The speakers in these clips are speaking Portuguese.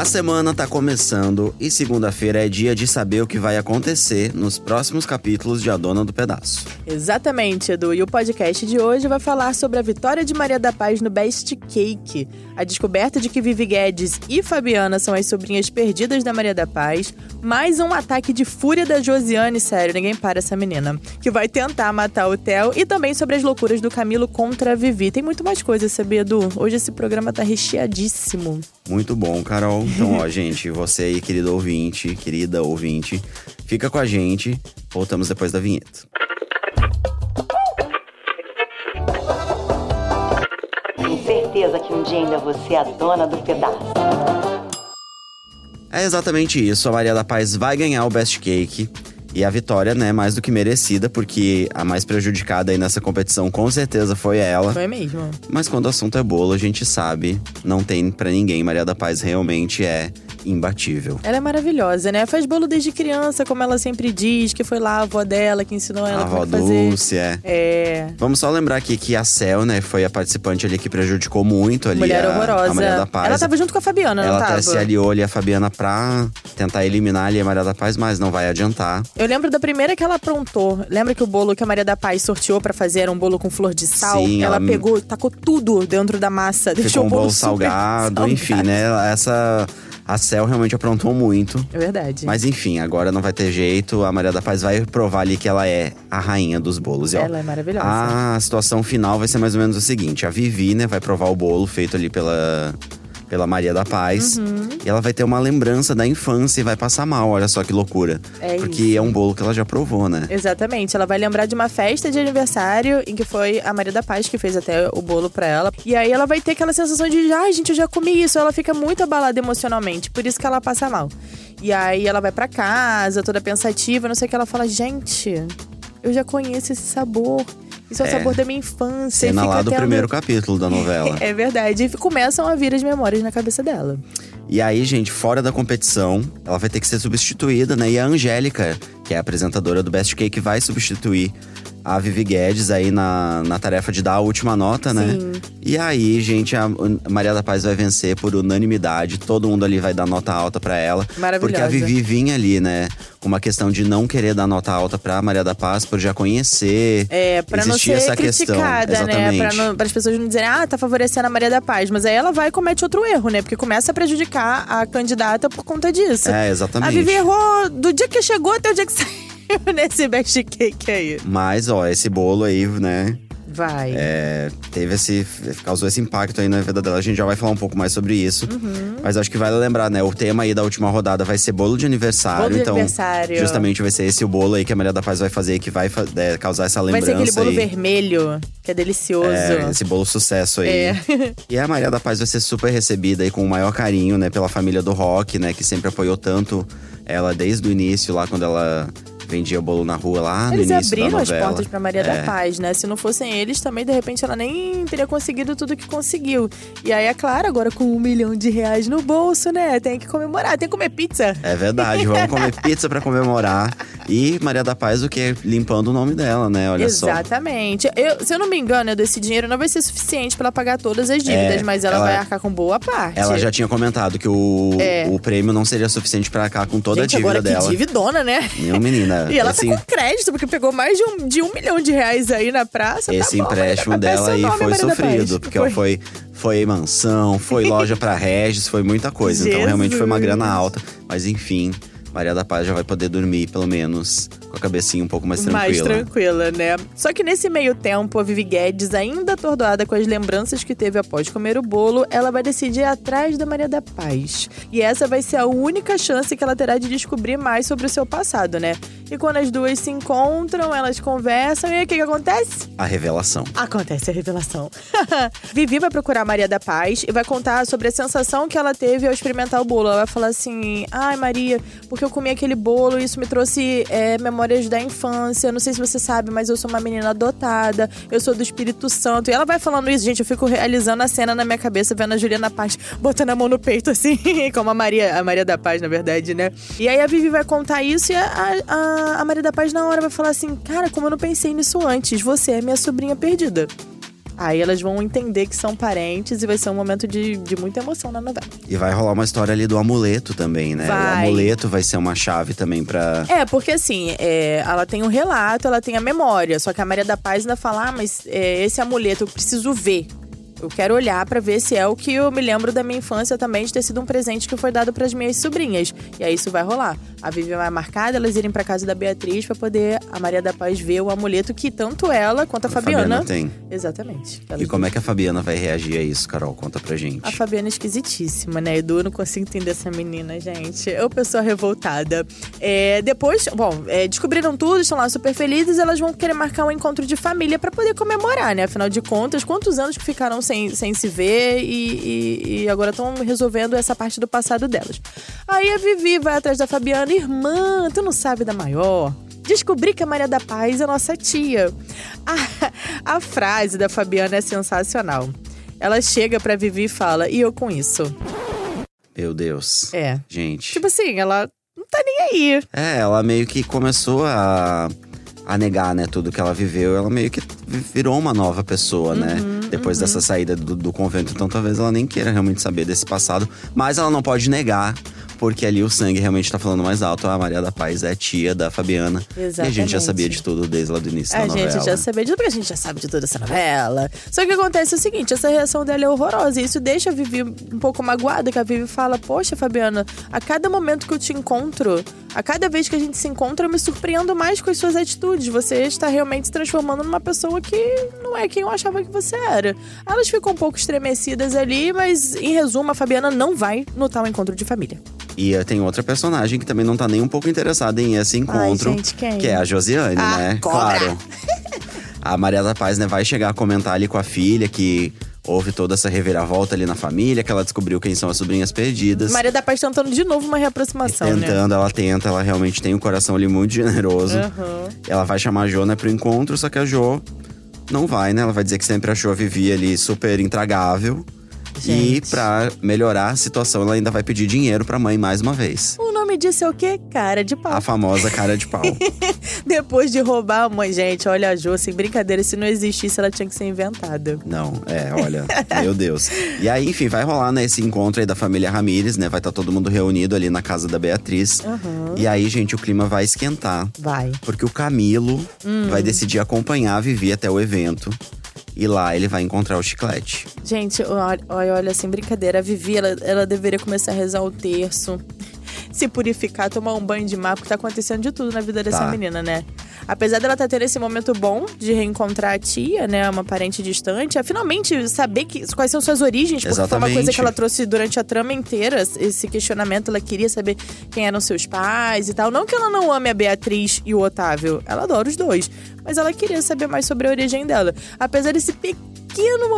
A semana tá começando e segunda-feira é dia de saber o que vai acontecer nos próximos capítulos de A Dona do Pedaço. Exatamente, Edu. E o podcast de hoje vai falar sobre a vitória de Maria da Paz no Best Cake, a descoberta de que Vivi Guedes e Fabiana são as sobrinhas perdidas da Maria da Paz, mais um ataque de fúria da Josiane, sério, ninguém para essa menina, que vai tentar matar o Theo, e também sobre as loucuras do Camilo contra a Vivi. Tem muito mais coisa, sabia, Edu? Hoje esse programa tá recheadíssimo. Muito bom, Carol. Então, ó, gente, você aí, querido ouvinte, querida ouvinte, fica com a gente. Voltamos depois da vinheta. Tenho certeza que um dia ainda você é a dona do pedaço. É exatamente isso. A Maria da Paz vai ganhar o Best Cake. E a vitória, né, mais do que merecida, porque a mais prejudicada aí nessa competição com certeza foi ela. Foi mesmo. Mas quando o assunto é bolo, a gente sabe, não tem pra ninguém. Maria da Paz realmente é imbatível. Ela é maravilhosa, né? Faz bolo desde criança, como ela sempre diz, que foi lá a avó dela que ensinou ela a como avó é que fazer. Dulce, é. É. Vamos só lembrar aqui que a Cel, né, foi a participante ali que prejudicou muito ali Mulher a, horrorosa. a Maria da Paz. Ela tava junto com a Fabiana, Ela não até tava? se aliou ali a Fabiana pra tentar eliminar ali a Maria da Paz, mas não vai adiantar. Eu lembro da primeira que ela aprontou. Lembra que o bolo que a Maria da Paz sorteou pra fazer era um bolo com flor de sal? Sim, ela, ela- pegou, tacou tudo dentro da massa, deixou um o bolo bolo super salgado, enfim, salgado. né? Essa. A Cel realmente aprontou muito. É verdade. Mas enfim, agora não vai ter jeito. A Maria da Paz vai provar ali que ela é a rainha dos bolos. E, ó, Ela é maravilhosa. A situação final vai ser mais ou menos o seguinte: a Vivi, né, vai provar o bolo feito ali pela, pela Maria da Paz. Uhum. E ela vai ter uma lembrança da infância e vai passar mal. Olha só que loucura. É Porque isso. é um bolo que ela já provou, né? Exatamente, ela vai lembrar de uma festa de aniversário em que foi a Maria da Paz que fez até o bolo pra ela. E aí ela vai ter aquela sensação de, ai, gente, eu já comi isso. Ela fica muito abalada emocionalmente, por isso que ela passa mal. E aí ela vai pra casa, toda pensativa, não sei o que. Ela fala, gente, eu já conheço esse sabor. Isso é, o É. sabor da minha infância. Cena lá do primeiro capítulo da novela. É verdade. E começam a vir as memórias na cabeça dela. E aí, gente, fora da competição, ela vai ter que ser substituída, né? E a Angélica, que é a apresentadora do Best Cake, vai substituir a Vivi Guedes aí na, na tarefa de dar a última nota, né? Sim. E aí, gente, a Maria da Paz vai vencer por unanimidade. Todo mundo ali vai dar nota alta pra ela. Maravilhosa. Porque a Vivi vinha ali, né? Com uma questão de não querer dar nota alta pra Maria da Paz, por já conhecer. É, pra não ser essa questão. criticada, né? Exatamente. Pra, não, as pessoas não dizerem, ah, tá favorecendo a Maria da Paz. Mas aí ela vai e comete outro erro, né? Porque começa a prejudicar a candidata por conta disso. É, A exatamente. Vivi errou do dia que chegou até o dia que saiu nesse best cake aí. Mas, ó, esse bolo aí, né? Vai. É, teve esse. causou esse impacto aí na vida dela. A gente já vai falar um pouco mais sobre isso. Uhum. Mas acho que vale lembrar, né? O tema aí da última rodada vai ser bolo de aniversário. Bolo de então, aniversário. justamente vai ser esse o bolo aí que a Maria da Paz vai fazer, que vai é, causar essa Vai lembrança. ser aquele bolo aí. vermelho, que é delicioso. É, esse bolo sucesso aí. É. E a Maria da Paz vai ser super recebida aí com o maior carinho, né? Pela família do rock, né? Que sempre apoiou tanto ela desde o início, lá quando ela vendia bolo na rua, lá no Eles início abriram da as novela. portas pra Maria É. da Paz, né? Se não fossem eles, também, de repente, ela nem teria conseguido tudo que conseguiu. E aí, é claro, agora com um milhão de reais no bolso, né? Tem que comemorar, tem que comer pizza. É verdade, vamos comer pizza pra comemorar. E Maria da Paz, o que? Limpando o nome dela, né? Olha só. Exatamente. Se eu não me engano, desse dinheiro não vai ser suficiente pra ela pagar todas as dívidas, É, mas ela, ela- vai arcar com boa parte. Ela já tinha comentado que o, É. o prêmio não seria suficiente pra cá com toda Gente, a dívida agora dela. que dividona, né? Não, menina. E ela assim, tá com crédito, porque pegou mais de um, de um milhão de reais aí na praça. esse tá bom, empréstimo dela aí foi sofrido. Porque ó, foi, foi mansão, foi loja pra Regis, foi muita coisa. Então realmente foi uma Jesus. grana alta. Mas enfim, Maria da Paz já vai poder dormir, pelo menos, com a cabecinha um pouco mais tranquila. Mais tranquila, né? Só que nesse meio tempo, a Vivi Guedes, ainda atordoada com as lembranças que teve após comer o bolo, ela vai decidir ir atrás da Maria da Paz. E essa vai ser a única chance que ela terá de descobrir mais sobre o seu passado, né? E quando as duas se encontram, elas conversam e aí o que, que acontece? A revelação. Acontece a revelação. Vivi vai procurar a Maria da Paz e vai contar sobre a sensação que ela teve ao experimentar o bolo. Ela vai falar assim: Ai, Maria, porque eu comi aquele bolo e isso me trouxe é, memórias da infância. Não sei se você sabe, mas eu sou uma menina adotada, eu sou do Espírito Santo. E ela vai falando isso, gente. Eu fico realizando a cena na minha cabeça, vendo a Juliana Paz botando a mão no peito, assim, como a Maria, a Maria da Paz, na verdade, né? E aí a Vivi vai contar isso e a, a, a Maria da Paz, na hora, vai falar assim: Cara, como eu não pensei nisso antes, você é minha sobrinha perdida. Aí elas vão entender que são parentes e vai ser um momento de, de muita emoção na novela. E vai rolar uma história ali do amuleto também, né? Vai. O amuleto vai ser uma chave também pra. É, porque assim, é, ela tem um relato, ela tem a memória. Só que a Maria da Paz ainda fala: ah, mas é, esse amuleto eu preciso ver. Eu quero olhar pra ver se é o que eu me lembro da minha infância também de ter sido um presente que foi dado pras minhas sobrinhas. E aí isso vai rolar. A Vivi vai marcar elas irem pra casa da Beatriz pra poder a Maria da Paz ver o amuleto que tanto ela quanto a, A Fabiana. Fabiana tem. Exatamente. E como é que a Fabiana vai reagir a isso, Carol? Conta pra gente. A Fabiana é esquisitíssima, né? Edu, eu não consigo entender essa menina, gente. Uma pessoa revoltada. É, depois, bom, é, descobriram tudo, estão lá super felizes. Elas vão querer marcar um encontro de família pra poder comemorar, né? Afinal de contas, quantos anos que ficaram sem, sem se ver e, e- e agora estão resolvendo essa parte do passado delas. Aí a Vivi vai atrás da Fabiana. Irmã, tu não sabe da maior? Descobri que a Maria da Paz é nossa tia. A, a frase da Fabiana é sensacional. Ela chega pra Vivi e fala: E eu com isso? Meu Deus. É. Gente. Tipo assim, ela não tá nem aí. É, ela meio que começou a, a negar, né, tudo que ela viveu. Ela meio que virou uma nova pessoa, né? Uhum, Depois dessa saída do, do convento. Então talvez ela nem queira realmente saber desse passado. Mas ela não pode negar. Porque ali o sangue realmente tá falando mais alto. A Maria da Paz é tia da Fabiana. E a gente já Exatamente. sabia de tudo desde lá do início A da novela. gente já sabia de tudo, porque a gente já sabe de toda essa novela. Só que acontece o seguinte: essa reação dela é horrorosa. E isso deixa a Vivi um pouco magoada, que a Vivi fala: Poxa, Fabiana, a cada momento que eu te encontro, a cada vez que a gente se encontra, eu me surpreendo mais com as suas atitudes. Você está realmente se transformando numa pessoa que não é quem eu achava que você era. Elas ficam um pouco estremecidas ali, mas em resumo, a Fabiana não vai no tal encontro de família. E eh, tem outra personagem que também não tá nem um pouco interessada em esse encontro. gente, quem? Que é a Josiane, Ah, né? cobra! Claro. A Maria da Paz, né, vai chegar a comentar ali com a filha que houve toda essa reviravolta ali na família, que ela descobriu quem são as sobrinhas perdidas. Maria da Paz tentando de novo uma reaproximação, né? Tentando, ela tenta, ela realmente tem um coração ali muito generoso. Aham. Ela vai chamar a Jo, né, pro encontro, só que a Jo não vai, né? Ela vai dizer que sempre achou a Vivi ali super intragável. E Gente. pra melhorar a situação, ela ainda vai pedir dinheiro pra mãe mais uma vez. O nome disso é o quê? Cara de pau. A famosa cara de pau. Depois de roubar a mãe, gente, olha a Jo, sem brincadeira, se não existisse, ela tinha que ser inventada. Não, é, olha, meu Deus. E aí, enfim, vai rolar, né, esse encontro aí da família Ramires, né? Vai estar todo mundo reunido ali na casa da Beatriz. Aham. E aí, gente, o clima vai esquentar. Vai. Porque o Camilo Hum. vai decidir acompanhar a Vivi até o evento. E lá ele vai encontrar o chiclete. Gente, olha, olha, olha, sem brincadeira, a Vivi, ela, ela deveria começar a rezar o terço. Se purificar, tomar um banho de mar, porque tá acontecendo de tudo na vida dessa Tá. menina, né? Apesar dela estar tendo esse momento bom de reencontrar a tia, né? Uma parente distante, é finalmente saber que, quais são suas origens, porque foi uma coisa Exatamente. que ela trouxe durante a trama inteira, esse questionamento. Ela queria saber quem eram seus pais e tal. Não que ela não ame a Beatriz e o Otávio, ela adora os dois. Mas ela queria saber mais sobre a origem dela. Apesar desse pequeno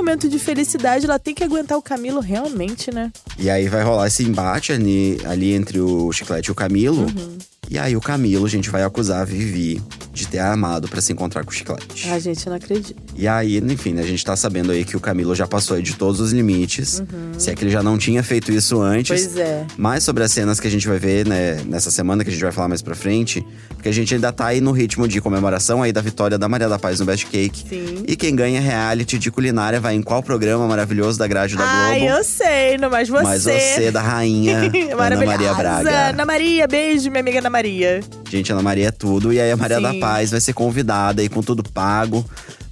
momento de felicidade, ela tem que aguentar o Camilo realmente, né? E aí vai rolar esse embate ali, ali entre o chiclete e o Camilo. Uhum. E aí o Camilo, a gente vai acusar a Vivi de ter armado pra se encontrar com o chiclete. Ai, gente, não acredito. E aí, enfim, né, a gente tá sabendo aí que o Camilo já passou aí de todos os limites. Se é que ele já não tinha feito isso antes. Uhum. Pois é. Mais sobre as cenas que a gente vai ver, né, nessa semana, que a gente vai falar mais pra frente. Porque a gente ainda tá aí no ritmo de comemoração aí da vitória da Maria da Paz no Best Cake. Sim. E quem ganha reality de culinária vai em qual programa maravilhoso da grade da Ai, Globo? eu sei, não, mas você. Mas você, da rainha Ana. Maria Braga. Ana Maria, beijo, minha amiga Ana Maria. Gente, Ana Maria é tudo. E aí a Maria Sim. da Paz vai ser convidada aí com tudo pago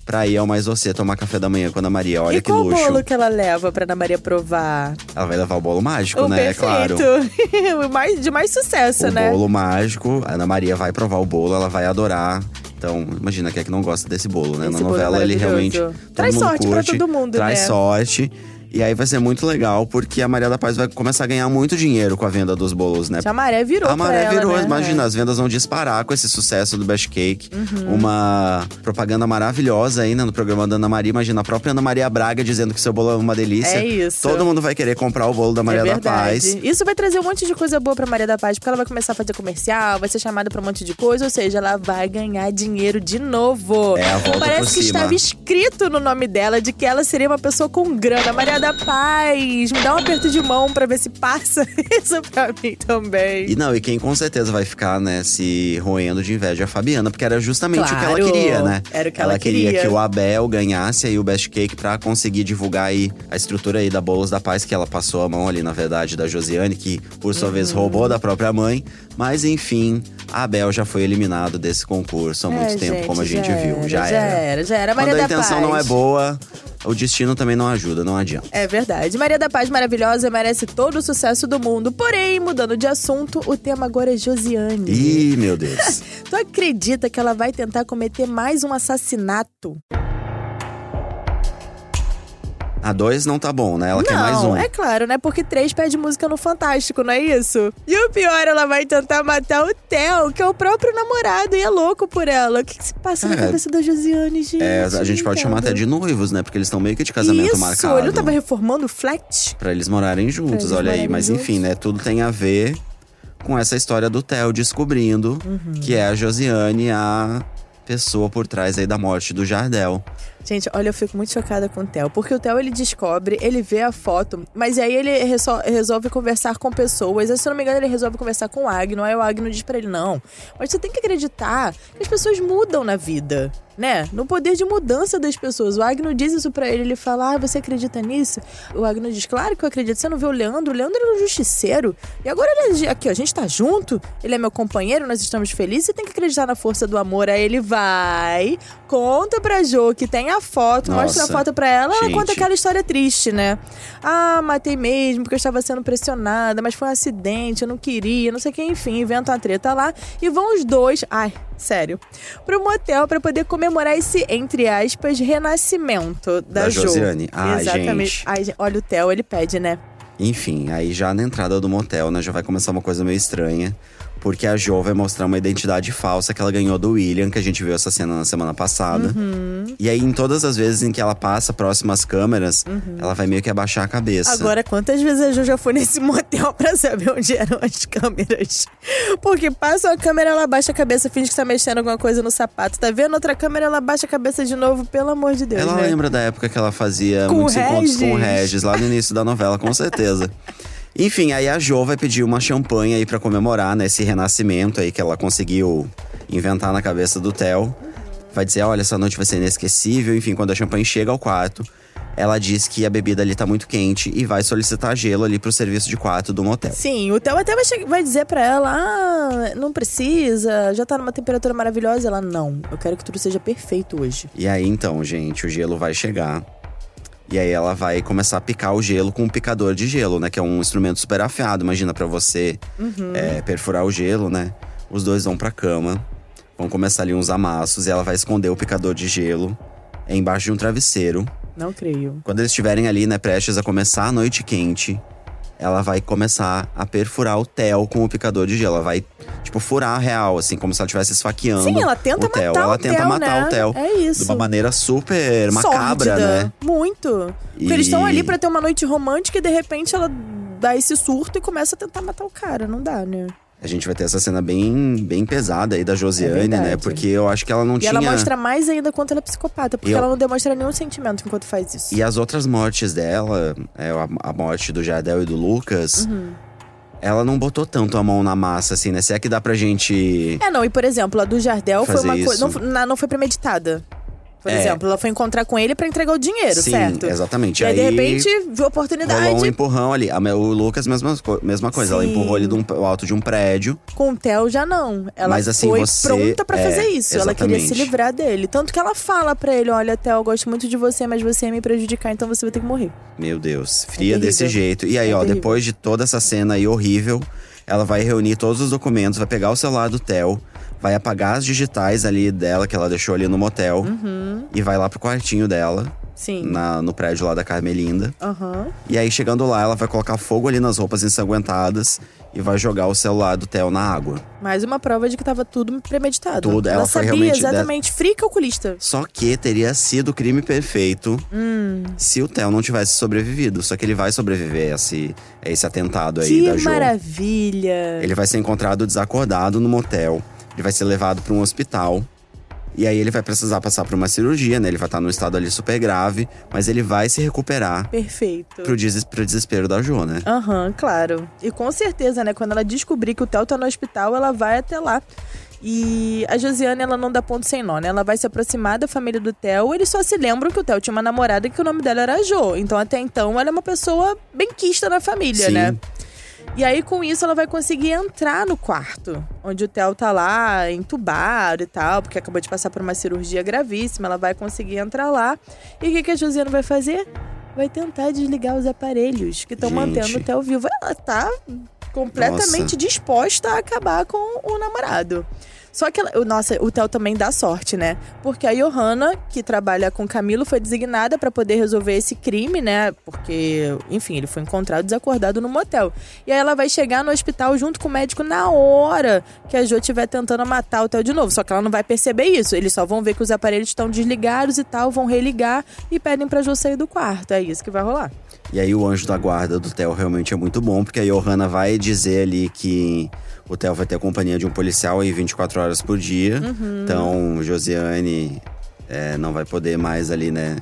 pra ir ao Mais Você tomar café da manhã com a Ana Maria. Olha e que qual luxo. bolo que ela leva pra Ana Maria provar? Ela vai levar o bolo mágico, o né? perfeito. Claro. o mais, de mais sucesso, O né? bolo mágico. A Ana Maria vai provar o bolo, ela vai adorar. Então, imagina quem é que não gosta desse bolo, né? Esse Na é novela ele realmente. Traz sorte pra curte, todo mundo, Traz né? sorte. E aí vai ser muito legal, porque a Maria da Paz vai começar a ganhar muito dinheiro com a venda dos bolos, né? A maré virou A maré ela, virou, né? imagina, as vendas vão disparar com esse sucesso do Best Cake. Uhum. Uma propaganda maravilhosa aí, né, no programa da Ana Maria. Imagina, a própria Ana Maria Braga dizendo que seu bolo é uma delícia. É isso. Todo mundo vai querer comprar o bolo da Maria é da. Paz. Isso vai trazer um monte de coisa boa pra Maria da Paz, porque ela vai começar a fazer comercial, vai ser chamada pra um monte de coisa, ou seja, ela vai ganhar dinheiro de novo. É, a volta Parece que estava escrito no nome dela de que ela seria uma pessoa com grana. Maria da Paz. Me dá um aperto de mão pra ver se passa isso pra mim também. E não, e quem com certeza vai ficar, né, se roendo de inveja é a Fabiana, porque era justamente Claro, o que ela queria, né? era o que ela queria. que o Abel ganhasse aí o Best Cake pra conseguir divulgar aí a estrutura aí da Bolos da Paz, que ela passou a mão ali, na verdade, da Josiane, que por sua Uhum. vez roubou da própria mãe. Mas enfim, a Abel já foi eliminado desse concurso há muito É, tempo, como a gente já viu. era, Já, já era, já era. Maria Quando a da intenção não é Paz. boa, o destino também não ajuda, não adianta. É verdade. Maria da Paz maravilhosa merece todo o sucesso do mundo. Porém, mudando de assunto, o tema agora é Josiane. Ih, meu Deus. Tu acredita que ela vai tentar cometer mais um assassinato? A dois não tá bom, né? Ela não, quer mais um. é claro, né? Porque três pede música no Fantástico, não é isso? E o pior, ela vai tentar matar o Theo, que é o próprio namorado, e é louco por ela. O que, que se passa na É. cabeça da Josiane, gente? É, a gente pode chamar até de noivos, né? Porque eles estão meio que de casamento Isso, marcado. ele não tava reformando o flat? Pra eles morarem juntos, eles olha aí. morarem Mas juntos. enfim, né? Tudo tem a ver com essa história do Theo descobrindo Uhum. que é a Josiane a pessoa por trás aí da morte do Jardel. Gente, olha, eu fico muito chocada com o Theo. Porque o Theo, ele descobre, ele vê a foto, mas aí ele resol- resolve conversar com pessoas. Aí, se eu não me engano, ele resolve conversar com o Agno. Aí o Agno diz pra ele, não. Mas você tem que acreditar que as pessoas mudam na vida, né? No poder de mudança das pessoas. O Agno diz isso pra ele, ele fala, ah, você acredita nisso? O Agno diz, claro que eu acredito. Você não viu o Leandro? O Leandro era um justiceiro. E agora ele, aqui, ó, a gente tá junto, ele é meu companheiro, nós estamos felizes. Você tem que acreditar na força do amor. Aí ele vai, conta pra Jo que tem a foto, mostra a Nossa, foto pra ela, ela gente. conta aquela história triste, né? Ah, matei mesmo porque eu estava sendo pressionada, mas foi um acidente, eu não queria, não sei o que, enfim, inventa uma treta lá e vão os dois, ai, sério, pro motel pra poder comemorar esse, entre aspas, renascimento da, Da Jo. Josiane. Exatamente. gente. Ai, olha o Theo, ele pede, né? Enfim, aí já na entrada do motel, né? Já vai começar uma coisa meio estranha. Porque a Jo vai mostrar uma identidade falsa que ela ganhou do William, que a gente viu essa cena na semana passada. Uhum. E aí, em todas as vezes em que ela passa próximo às câmeras, ela vai meio que abaixar a cabeça. Agora, quantas vezes a Jo já foi nesse motel pra saber onde eram as câmeras? Porque passa a câmera, ela baixa a cabeça, finge que tá mexendo alguma coisa no sapato. Tá vendo outra câmera, ela baixa a cabeça de novo, pelo amor de Deus, Ela né? lembra da época que ela fazia Com muitos o encontros com o Regis. Regis, lá no início da novela, com certeza. Enfim, aí a Jo vai pedir uma champanhe aí pra comemorar, né, esse renascimento aí que ela conseguiu inventar na cabeça do Theo. Vai dizer, olha, essa noite vai ser inesquecível. Enfim, quando a champanhe chega ao quarto, ela diz que a bebida ali tá muito quente e vai solicitar gelo ali pro serviço de quarto do motel. Sim, o Theo até vai, vai dizer pra ela: ah, não precisa, já tá numa temperatura maravilhosa. Ela, não, eu quero que tudo seja perfeito hoje. E aí, então, gente, o gelo vai chegar. E aí ela vai começar a picar o gelo com um picador de gelo, né? Que é um instrumento super afiado. Imagina pra você Uhum. é, perfurar o gelo, né? Os dois vão pra cama. Vão começar ali uns amassos e ela vai esconder o picador de gelo embaixo de um travesseiro. Não creio. Quando eles estiverem ali, né, prestes a começar a noite quente, ela vai começar a perfurar o Theo com o picador de gelo. Ela vai, tipo, furar a real, assim, como se ela estivesse esfaqueando. Sim, ela tenta o Theo. matar Ela o tenta Theo, matar né? o Theo. É isso. De uma maneira super macabra, Sórdida. né? Muito. Porque E- eles estão ali pra ter uma noite romântica e de repente ela dá esse surto e começa a tentar matar o cara. Não dá, né? A gente vai ter essa cena bem, bem pesada aí da Josiane, É né? Porque eu acho que ela não E tinha. ela mostra mais ainda quanto ela é psicopata, porque Eu- ela não demonstra nenhum sentimento enquanto faz isso. E as outras mortes dela, é, a, morte do Jardel e do Lucas, Uhum. ela não botou tanto a mão na massa, assim, né? Se é que dá pra gente. É, não, e por exemplo, a do Jardel foi uma coisa. Não, não foi premeditada. Por É. exemplo, ela foi encontrar com ele pra entregar o dinheiro, Sim, certo? exatamente. E aí, de Aí repente, viu a oportunidade. Rolou um empurrão ali. O Lucas, mesma, mesma coisa. Ela Sim. empurrou ele do alto de um prédio. Com o Theo já não. Ela Mas, assim, foi você- pronta pra é, fazer isso. Ela queria se exatamente. livrar dele. Tanto que ela fala pra ele: olha, Theo, eu gosto muito de você, mas você ia me prejudicar, então você vai ter que morrer. Meu Deus, fria terrível. desse jeito. E aí, É ó, terrível. depois de toda essa cena aí horrível, ela vai reunir todos os documentos, vai pegar o celular do Theo, vai apagar as digitais ali dela, que ela deixou ali no motel, Uhum. e vai lá pro quartinho dela, Sim. na, no prédio lá da Carmelinda. Aham. E aí, chegando lá, ela vai colocar fogo ali nas roupas ensanguentadas e vai jogar o celular do Theo na água. Mais uma prova de que tava tudo premeditado. Tudo, ela foi sabia realmente exatamente. Fria calculista. Só que teria sido o crime perfeito Hum. se o Theo não tivesse sobrevivido. Só que ele vai sobreviver a esse, a esse atentado aí Que da Jo. maravilha. Ele vai ser encontrado desacordado no motel. Ele vai ser levado para um hospital. E aí ele vai precisar passar por uma cirurgia, né? Ele vai estar num estado ali super grave, mas ele vai se recuperar Perfeito. pro, des pro desespero da Jo, né? Aham, claro. E com certeza, né? Quando ela descobrir que o Theo tá no hospital, ela vai até lá. E a Josiane, ela não dá ponto sem nó, né? Ela vai se aproximar da família do Theo. Eles só se lembram que o Theo tinha uma namorada e que o nome dela era Jo. Então, até então, ela é uma pessoa bem quista na família, Sim. né? E aí, com isso, ela vai conseguir entrar no quarto, onde o Theo tá lá, entubado e tal, porque acabou de passar por uma cirurgia gravíssima. Ela vai conseguir entrar lá. E o que, que a Josiane vai fazer? Vai tentar desligar os aparelhos que estão mantendo o Theo vivo. Ela tá completamente Nossa. disposta a acabar com o namorado. Só que, ela, nossa, o Theo também dá sorte, né? Porque a Johanna, que trabalha com Camilo, foi designada pra poder resolver esse crime, né? Porque, enfim, ele foi encontrado desacordado no motel. E aí ela vai chegar no hospital junto com o médico na hora que a Jo estiver tentando matar o Theo de novo. Só que ela não vai perceber isso. Eles só vão ver que os aparelhos estão desligados e tal, vão religar e pedem pra Jo sair do quarto. É isso que vai rolar. E aí o anjo da guarda do Theo realmente é muito bom, porque a Johanna vai dizer ali que o Theo vai ter a companhia de um policial aí 24 horas por dia. Uhum. Então, Josiane é, não vai poder mais ali, né,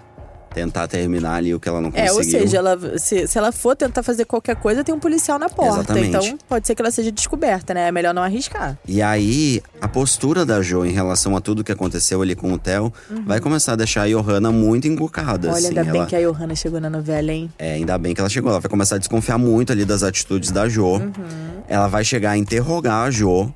tentar terminar ali o que ela não É, conseguiu. ou seja, ela, se, se ela for tentar fazer qualquer coisa, tem um policial na porta. Exatamente. Então pode ser que ela seja descoberta, né? É melhor não arriscar. E aí, a postura da Jo em relação a tudo que aconteceu ali com o Theo vai começar a deixar a Johanna muito encucada. Uhum. Olha, assim. ainda bem ela, que a Johanna chegou na novela, hein? É, ainda bem que ela chegou. Ela vai começar a desconfiar muito ali das atitudes da Jo. Uhum. Ela vai chegar a interrogar a Jo.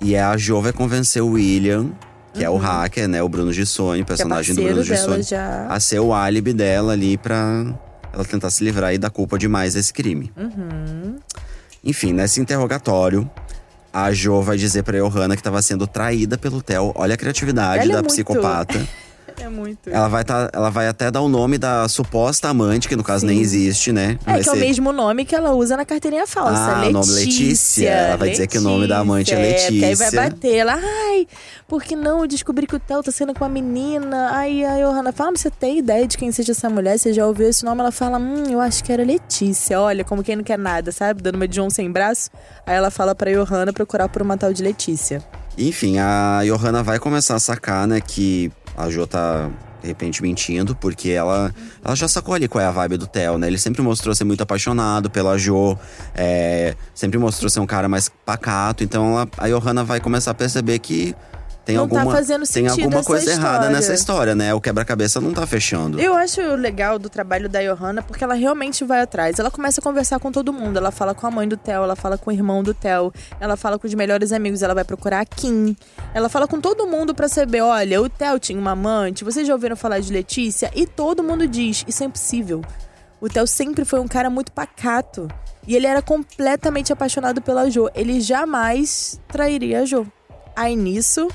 E a Jo vai convencer o William, que é o hacker, né? O Bruno Gissoni, Uhum. É personagem do Bruno Gissoni. já. A ser o álibi dela ali pra ela tentar se livrar aí da culpa de mais esse crime. Uhum. Enfim, nesse interrogatório, a Jo vai dizer pra Johanna que estava sendo traída pelo Theo. Olha a criatividade é da muito- psicopata. É muito. ela, vai tá, ela vai até dar o nome da suposta amante, que no caso nem Sim. existe, né? É, Vai que é o ser- mesmo nome que ela usa na carteirinha falsa. Ah, o Letícia. nome Letícia. Ela vai dizer que o nome da amante é porque aí vai Letícia. bater. Ela, ai, porque não? Eu descobri que o Theo tá sendo com uma menina. Aí a Johanna fala, "Ah, você tem ideia de quem seja essa mulher? Você já ouviu esse nome? Ela fala, hum, eu acho que era Letícia. Olha, como quem não quer nada, sabe? Dando uma de John sem braço. Aí ela fala pra Johanna procurar por uma tal de Letícia. Enfim, a Johanna vai começar a sacar, né, que a Jo tá de repente mentindo, porque ela, ela já sacou ali qual é a vibe do Theo, né? Ele sempre mostrou ser muito apaixonado pela Jo, é, sempre mostrou ser um cara mais pacato. Então ela, a Johanna vai começar a perceber que tem Não tá alguma, fazendo tem alguma coisa errada história. nessa história, né? O quebra-cabeça não tá fechando. Eu acho legal do trabalho da Johanna porque ela realmente vai atrás. Ela começa a conversar com todo mundo. Ela fala com a mãe do Theo, ela fala com o irmão do Theo, ela fala com os melhores amigos, ela vai procurar a Kim. Ela fala com todo mundo pra saber: olha, o Theo tinha uma amante, vocês já ouviram falar de Letícia? E todo mundo diz: isso é impossível. O Theo sempre foi um cara muito pacato. E ele era completamente apaixonado pela Jo. Ele jamais trairia a Jo. Aí nisso,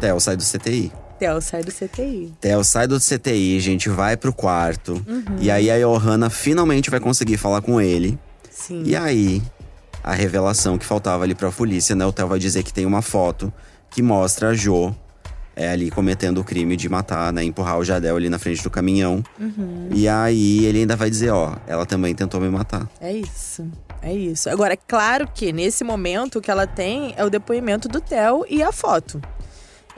Theo sai do CTI. Theo sai do CTI. Theo sai do CTI, gente, vai pro quarto. Uhum. E aí a Johanna finalmente vai conseguir falar com ele. Sim. E aí, a revelação que faltava ali pra polícia, né? O Theo vai dizer que tem uma foto que mostra a Jo é, ali cometendo o crime de matar, né? Empurrar o Jadel ali na frente do caminhão. Uhum. E aí ele ainda vai dizer, ó, ela também tentou me matar. É isso. É isso. Agora, é claro que nesse momento o que ela tem é o depoimento do Theo e a foto.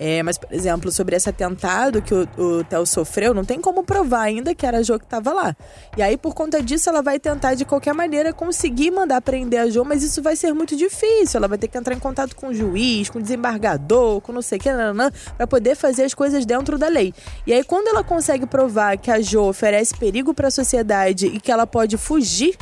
É, mas, por exemplo, sobre esse atentado que o, o Theo sofreu, não tem como provar ainda que era a Jo que estava lá. E aí, por conta disso, ela vai tentar, de qualquer maneira, conseguir mandar prender a Jo, mas isso vai ser muito difícil. Ela vai ter que entrar em contato com o juiz, com o desembargador, com não sei o que, para poder fazer as coisas dentro da lei. E aí, quando ela consegue provar que a Jo oferece perigo para a sociedade e que ela pode fugir,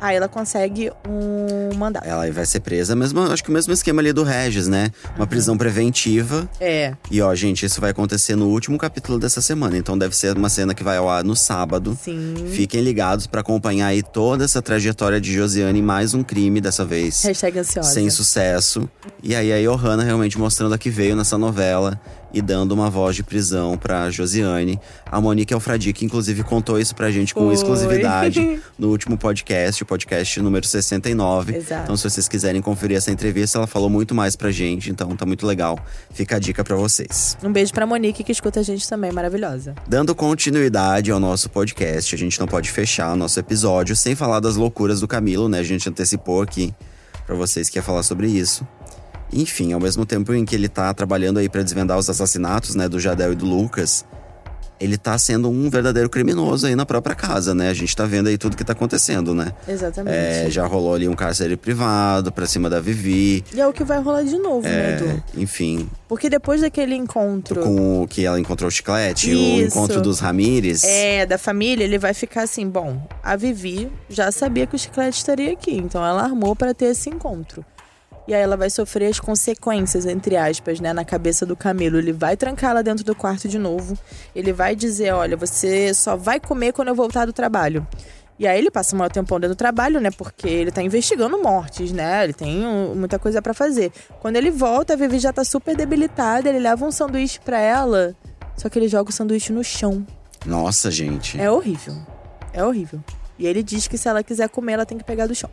aí ela consegue um mandato. Ela vai ser presa, mesmo, acho que o mesmo esquema ali do Regis, né? Uma prisão preventiva. É. E ó, gente, isso vai acontecer no último capítulo dessa semana. Então deve ser uma cena que vai ao ar no sábado. Sim. Fiquem ligados pra acompanhar aí toda essa trajetória de Josiane, mais um crime dessa vez. Hashtag ansiosa. Sem sucesso. E aí a Johanna realmente mostrando a que veio nessa novela e dando uma voz de prisão pra Josiane. A Monique Alfradique, inclusive, contou isso pra gente com Foi. exclusividade no último podcast, o podcast número 69. Exato. Então, se vocês quiserem conferir essa entrevista, ela falou muito mais pra gente, então tá muito legal. Fica a dica pra vocês. Um beijo pra Monique, que escuta a gente também, maravilhosa. Dando continuidade ao nosso podcast, a gente não pode fechar o nosso episódio sem falar das loucuras do Camilo, né? A gente antecipou aqui pra vocês que ia falar sobre isso. Enfim, ao mesmo tempo em que ele tá trabalhando aí pra desvendar os assassinatos, né, do Jadel e do Lucas, ele tá sendo um verdadeiro criminoso aí na própria casa, né? A gente tá vendo aí tudo que tá acontecendo, né? Exatamente. É, já rolou ali um cárcere privado pra cima da Vivi. E é o que vai rolar de novo, né, É, Edu? enfim, Porque depois daquele encontro com o que ela encontrou o chiclete, o Isso. encontro dos Ramires. é, da família, ele vai ficar assim: bom, a Vivi já sabia que o chiclete estaria aqui, então ela armou para ter esse encontro. E aí ela vai sofrer as consequências, entre aspas, né, na cabeça do Camilo. Ele vai trancá-la dentro do quarto de novo. Ele vai dizer: olha, você só vai comer quando eu voltar do trabalho. E aí ele passa um maior tempão dentro do trabalho, né? Porque ele tá investigando mortes, né? Ele tem muita coisa pra fazer. Quando ele volta, a Vivi já tá super debilitada. Ele leva um sanduíche pra ela, só que ele joga o sanduíche no chão. Nossa, gente. É horrível. É horrível. E ele diz que se ela quiser comer, ela tem que pegar do chão.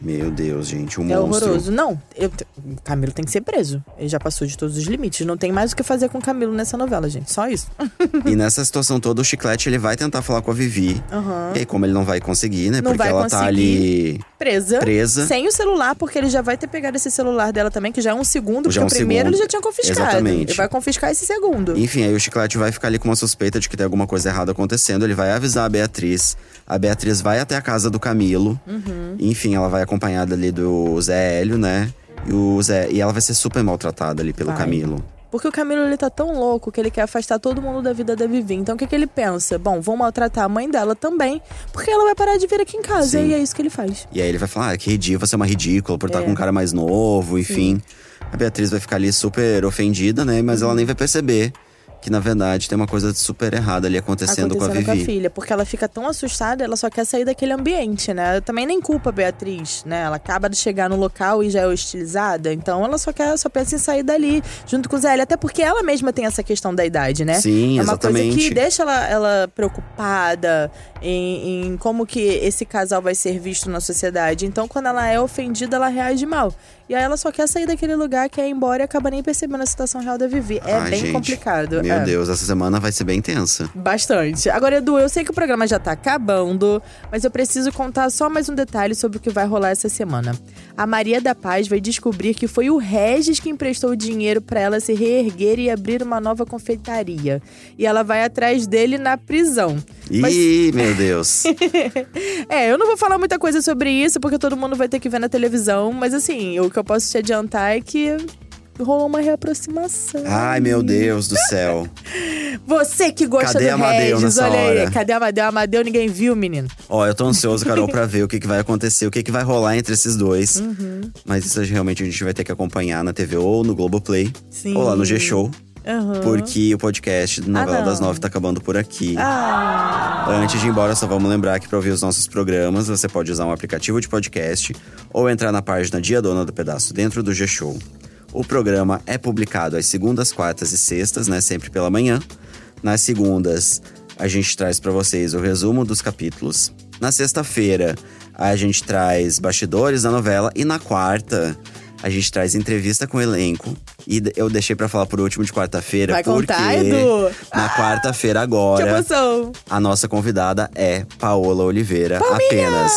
Meu Deus, gente, um é monstro. horroroso. Não, eu, o Camilo tem que ser preso. Ele já passou de todos os limites. Não tem mais o que fazer com o Camilo nessa novela, gente. Só isso. E nessa situação toda, o Chiclete ele vai tentar falar com a Vivi. Aham. E aí, como ele não vai conseguir, né? Não porque ela tá ali Presa. presa. Sem o celular, porque ele já vai ter pegado esse celular dela também, que já é um segundo, Já porque é um o primeiro segundo. ele já tinha confiscado. Exatamente. Ele vai confiscar esse segundo. Enfim, aí o Chiclete vai ficar ali com uma suspeita de que tem alguma coisa errada acontecendo. Ele vai avisar a Beatriz. A Beatriz vai até a casa do Camilo. Uhum. Enfim, ela vai acompanhada ali do Zé Hélio, né? E, o Zé, e ela vai ser super maltratada ali pelo Vai. Camilo. Porque o Camilo ele tá tão louco que ele quer afastar todo mundo da vida da Vivi. Então o que, que ele pensa? Bom, vão maltratar a mãe dela também, porque ela vai parar de vir aqui em casa. Sim. E é isso que ele faz. E aí ele vai falar, ah, que ridículo, você é uma ridícula por estar É. com um cara mais novo, enfim. A Beatriz vai ficar ali super ofendida, né? Mas Uhum. ela nem vai perceber que, na verdade, tem uma coisa super errada ali acontecendo, acontecendo com a Vivi. filha, porque ela fica tão assustada, ela só quer sair daquele ambiente, né? Também nem culpa a Beatriz, né? Ela acaba de chegar no local e já é hostilizada, então ela só quer, só pensa em sair dali junto com o Zé até porque ela mesma tem essa questão da idade, né? Sim, é uma coisa exatamente. que deixa ela, ela preocupada em, em como que esse casal vai ser visto na sociedade. Então, quando ela é ofendida, ela reage mal. E aí ela só quer sair daquele lugar, quer ir embora e acaba nem percebendo a situação real da Vivi. É Ai, bem gente, complicado. Meu é. Deus, essa semana vai ser bem tensa. Bastante. Agora, Edu, eu sei que o programa já tá acabando, mas eu preciso contar só mais um detalhe sobre o que vai rolar essa semana. A Maria da Paz vai descobrir que foi o Regis que emprestou o dinheiro pra ela se reerguer e abrir uma nova confeitaria. E ela vai atrás dele na prisão. Mas- Ih, meu Deus. É, eu não vou falar muita coisa sobre isso, porque todo mundo vai ter que ver na televisão, mas assim, o que eu posso te adiantar é que. Rolou uma reaproximação. Ai, meu Deus do céu. Você que gosta Cadê do Amadeu Regis, olha aí. hora? Cadê Amadeu? Amadeu ninguém viu, menino. Ó, eu tô ansioso, Carol, pra ver o que, que vai acontecer, o que, que vai rolar entre esses dois. Uhum. Mas isso realmente a gente vai ter que acompanhar na TV ou no Globoplay. Sim. Ou lá no G-Show. Aham. Porque o podcast do Novela Ah, das Nove tá acabando por aqui. Ah, Antes de ir embora, só vamos lembrar que para ouvir os nossos programas, você pode usar um aplicativo de podcast ou entrar na página Dia Dona do Pedaço dentro do G-Show. O programa é publicado às segundas, quartas e sextas, né, sempre pela manhã. Nas segundas, a gente traz para vocês o resumo dos capítulos. Na sexta-feira, a gente traz bastidores da novela e na quarta, a gente traz entrevista com o elenco. E eu deixei para falar por último de quarta-feira, Vai porque contar, Edu? na quarta-feira que agora emoção. a nossa convidada é Paola Oliveira, apenas.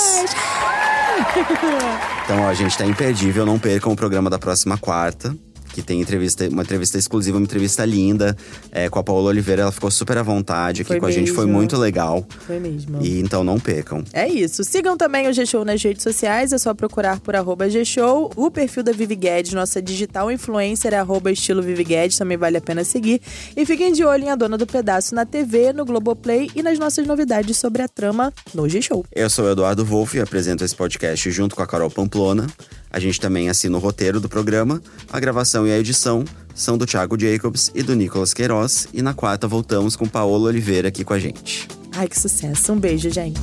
Então, ó, gente, tá imperdível. Não percam o programa da próxima quarta. Que tem entrevista, uma entrevista exclusiva, uma entrevista linda é, com a Paola Oliveira. Ela ficou super à vontade aqui Foi com a gente, foi mesmo. muito legal. Foi mesmo. E então não percam. É isso. Sigam também o G-Show nas redes sociais, é só procurar por arroba G-Show. O perfil da Vivi Guedes, nossa digital influencer, é arroba estilo Vivi Guedes, também vale a pena seguir. E fiquem de olho em A Dona do Pedaço na TV, no Globoplay e nas nossas novidades sobre a trama no G-Show. Eu sou o Eduardo Wolff e apresento esse podcast junto com a Carol Pamplona. A gente também assina o roteiro do programa. A gravação e a edição são do Thiago Jacobs e do Nicolas Queiroz. E na quarta voltamos com Paola Oliveira aqui com a gente. Ai, que sucesso. Um beijo, gente.